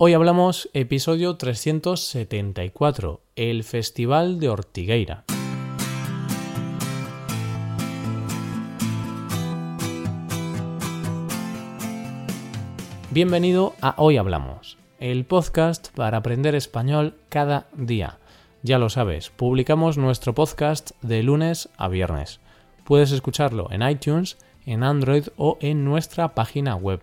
Hoy hablamos episodio 374, el Festival de Ortigueira. Bienvenido a Hoy Hablamos, el podcast para aprender español cada día. Ya lo sabes, publicamos nuestro podcast de lunes a viernes. Puedes escucharlo en iTunes, en Android o en nuestra página web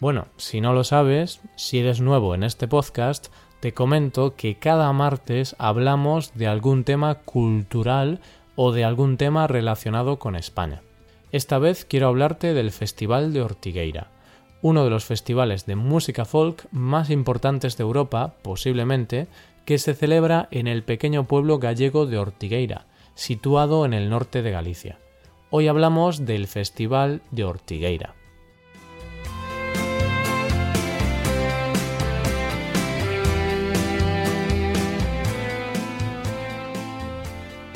Bueno, si no lo sabes, si eres nuevo en este podcast, te comento que cada martes hablamos de algún tema cultural o de algún tema relacionado con España. Esta vez quiero hablarte del Festival de Ortigueira, uno de los festivales de música folk más importantes de Europa, posiblemente, que se celebra en el pequeño pueblo gallego de Ortigueira, situado en el norte de Galicia. Hoy hablamos del Festival de Ortigueira.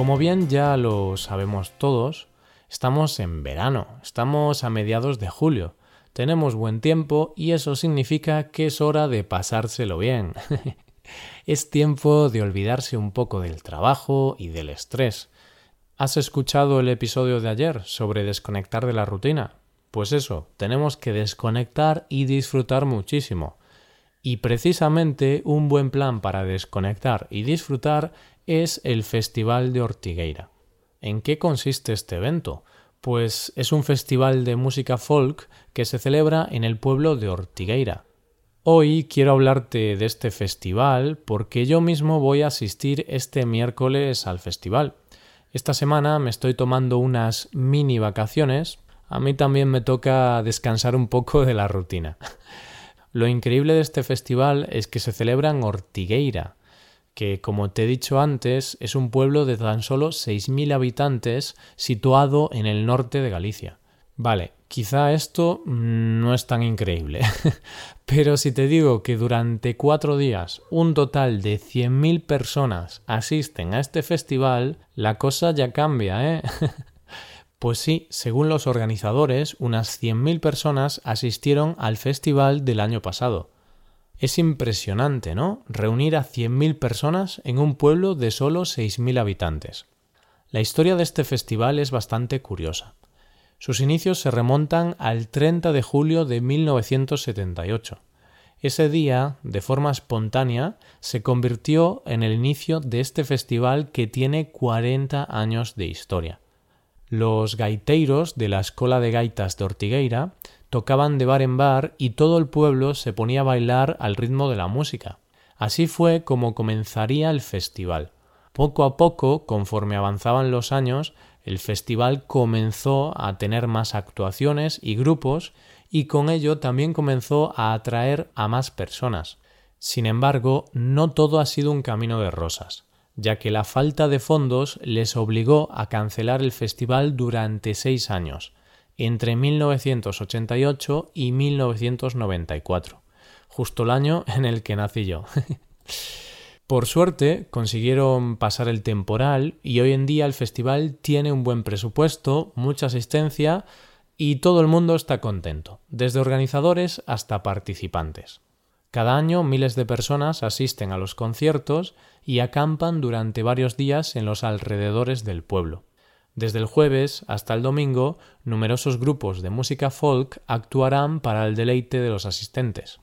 Como bien ya lo sabemos todos, estamos en verano, estamos a mediados de julio, tenemos buen tiempo y eso significa que es hora de pasárselo bien. es tiempo de olvidarse un poco del trabajo y del estrés. ¿Has escuchado el episodio de ayer sobre desconectar de la rutina? Pues eso, tenemos que desconectar y disfrutar muchísimo. Y precisamente un buen plan para desconectar y disfrutar es el Festival de Ortigueira. ¿En qué consiste este evento? Pues es un festival de música folk que se celebra en el pueblo de Ortigueira. Hoy quiero hablarte de este festival porque yo mismo voy a asistir este miércoles al festival. Esta semana me estoy tomando unas mini vacaciones. A mí también me toca descansar un poco de la rutina. Lo increíble de este festival es que se celebra en Ortigueira, que, como te he dicho antes, es un pueblo de tan solo 6.000 habitantes situado en el norte de Galicia. Vale, quizá esto no es tan increíble, pero si te digo que durante cuatro días un total de 100.000 personas asisten a este festival, la cosa ya cambia, ¿eh? Pues sí, según los organizadores, unas 100.000 personas asistieron al festival del año pasado. Es impresionante, ¿no? Reunir a 100.000 personas en un pueblo de solo 6.000 habitantes. La historia de este festival es bastante curiosa. Sus inicios se remontan al 30 de julio de 1978. Ese día, de forma espontánea, se convirtió en el inicio de este festival que tiene 40 años de historia. Los gaiteiros de la Escuela de Gaitas de Ortigueira tocaban de bar en bar y todo el pueblo se ponía a bailar al ritmo de la música. Así fue como comenzaría el festival. Poco a poco, conforme avanzaban los años, el festival comenzó a tener más actuaciones y grupos y con ello también comenzó a atraer a más personas. Sin embargo, no todo ha sido un camino de rosas, ya que la falta de fondos les obligó a cancelar el festival durante seis años, entre 1988 y 1994, justo el año en el que nací yo. Por suerte consiguieron pasar el temporal y hoy en día el festival tiene un buen presupuesto, mucha asistencia y todo el mundo está contento, desde organizadores hasta participantes. Cada año miles de personas asisten a los conciertos y acampan durante varios días en los alrededores del pueblo. Desde el jueves hasta el domingo, numerosos grupos de música folk actuarán para el deleite de los asistentes.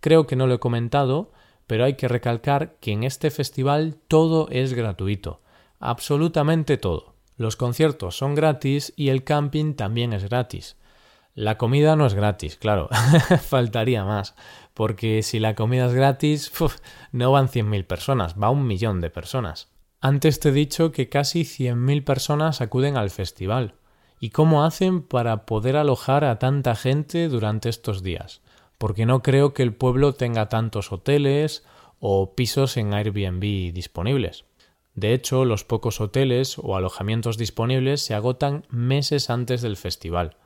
Creo que no lo he comentado, pero hay que recalcar que en este festival todo es gratuito, absolutamente todo. Los conciertos son gratis y el camping también es gratis. La comida no es gratis, claro, faltaría más, porque si la comida es gratis, no van 100.000 personas, va un millón de personas. Antes te he dicho que casi 100.000 personas acuden al festival. ¿Y cómo hacen para poder alojar a tanta gente durante estos días? Porque no creo que el pueblo tenga tantos hoteles o pisos en Airbnb disponibles. De hecho, los pocos hoteles o alojamientos disponibles se agotan meses antes del festival.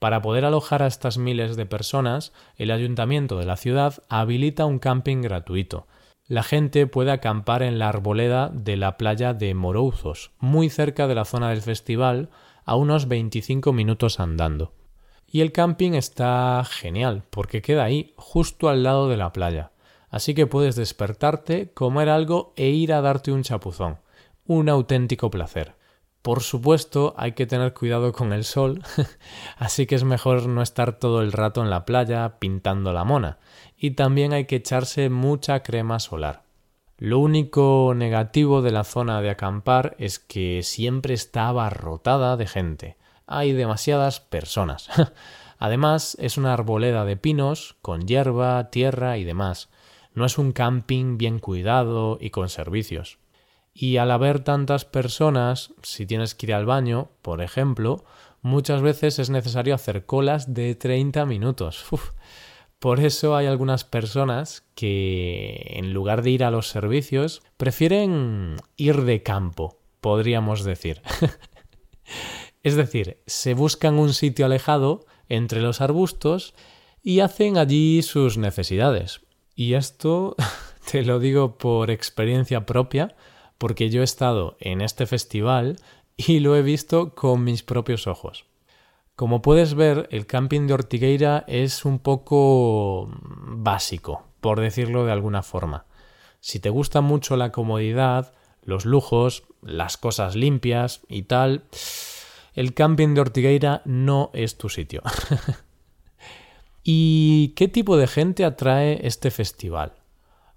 Para poder alojar a estas miles de personas, el ayuntamiento de la ciudad habilita un camping gratuito. La gente puede acampar en la arboleda de la playa de Morouzos, muy cerca de la zona del festival, a unos 25 minutos andando. Y el camping está genial, porque queda ahí, justo al lado de la playa así que puedes despertarte, comer algo e ir a darte un chapuzón. Un auténtico placer. Por supuesto, hay que tener cuidado con el sol, así que es mejor no estar todo el rato en la playa pintando la mona, y también hay que echarse mucha crema solar. Lo único negativo de la zona de acampar es que siempre está abarrotada de gente. Hay demasiadas personas. Además, es una arboleda de pinos, con hierba, tierra y demás, no es un camping bien cuidado y con servicios. Y al haber tantas personas, si tienes que ir al baño, por ejemplo, muchas veces es necesario hacer colas de 30 minutos. Por eso hay algunas personas que, en lugar de ir a los servicios, prefieren ir de campo, podríamos decir. es decir, se buscan un sitio alejado entre los arbustos y hacen allí sus necesidades. Y esto te lo digo por experiencia propia, porque yo he estado en este festival y lo he visto con mis propios ojos. Como puedes ver, el camping de Ortigueira es un poco básico, por decirlo de alguna forma. Si te gusta mucho la comodidad, los lujos, las cosas limpias y tal, el camping de Ortigueira no es tu sitio. ¿Y qué tipo de gente atrae este festival?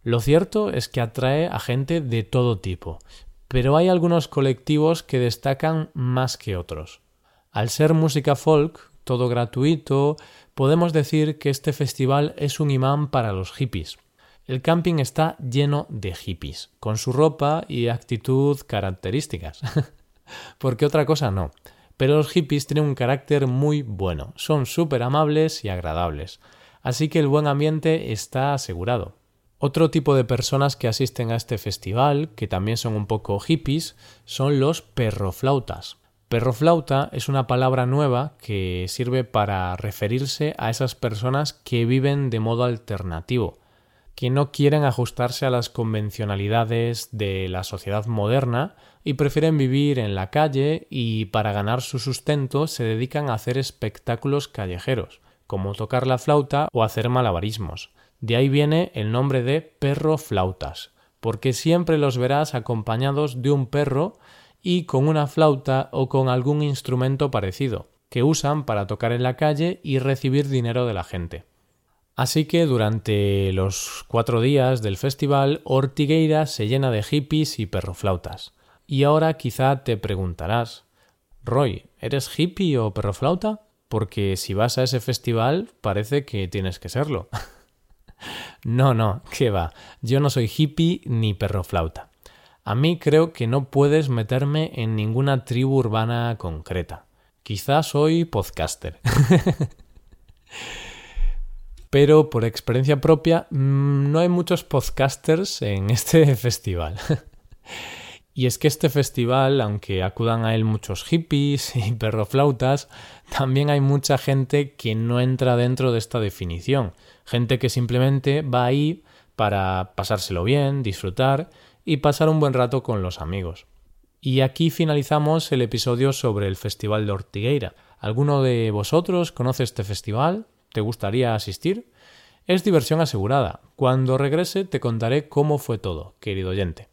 Lo cierto es que atrae a gente de todo tipo, pero hay algunos colectivos que destacan más que otros. Al ser música folk, todo gratuito, podemos decir que este festival es un imán para los hippies. El camping está lleno de hippies, con su ropa y actitud características. Porque otra cosa no pero los hippies tienen un carácter muy bueno, son súper amables y agradables, así que el buen ambiente está asegurado. Otro tipo de personas que asisten a este festival, que también son un poco hippies, son los perroflautas. Perroflauta es una palabra nueva que sirve para referirse a esas personas que viven de modo alternativo, que no quieren ajustarse a las convencionalidades de la sociedad moderna y prefieren vivir en la calle y para ganar su sustento se dedican a hacer espectáculos callejeros, como tocar la flauta o hacer malabarismos. De ahí viene el nombre de perro flautas, porque siempre los verás acompañados de un perro y con una flauta o con algún instrumento parecido, que usan para tocar en la calle y recibir dinero de la gente. Así que durante los cuatro días del festival, Ortigueira se llena de hippies y perroflautas. Y ahora quizá te preguntarás, Roy, ¿eres hippie o perroflauta? Porque si vas a ese festival parece que tienes que serlo. no, no, qué va, yo no soy hippie ni perroflauta. A mí creo que no puedes meterme en ninguna tribu urbana concreta. Quizá soy podcaster. pero por experiencia propia mm, no hay muchos podcasters en este festival. Y es que este festival, aunque acudan a él muchos hippies y perroflautas, también hay mucha gente que no entra dentro de esta definición. Gente que simplemente va ahí para pasárselo bien, disfrutar y pasar un buen rato con los amigos. Y aquí finalizamos el episodio sobre el Festival de Ortigueira. ¿Alguno de vosotros conoce este festival? ¿Te gustaría asistir? Es diversión asegurada. Cuando regrese te contaré cómo fue todo, querido oyente.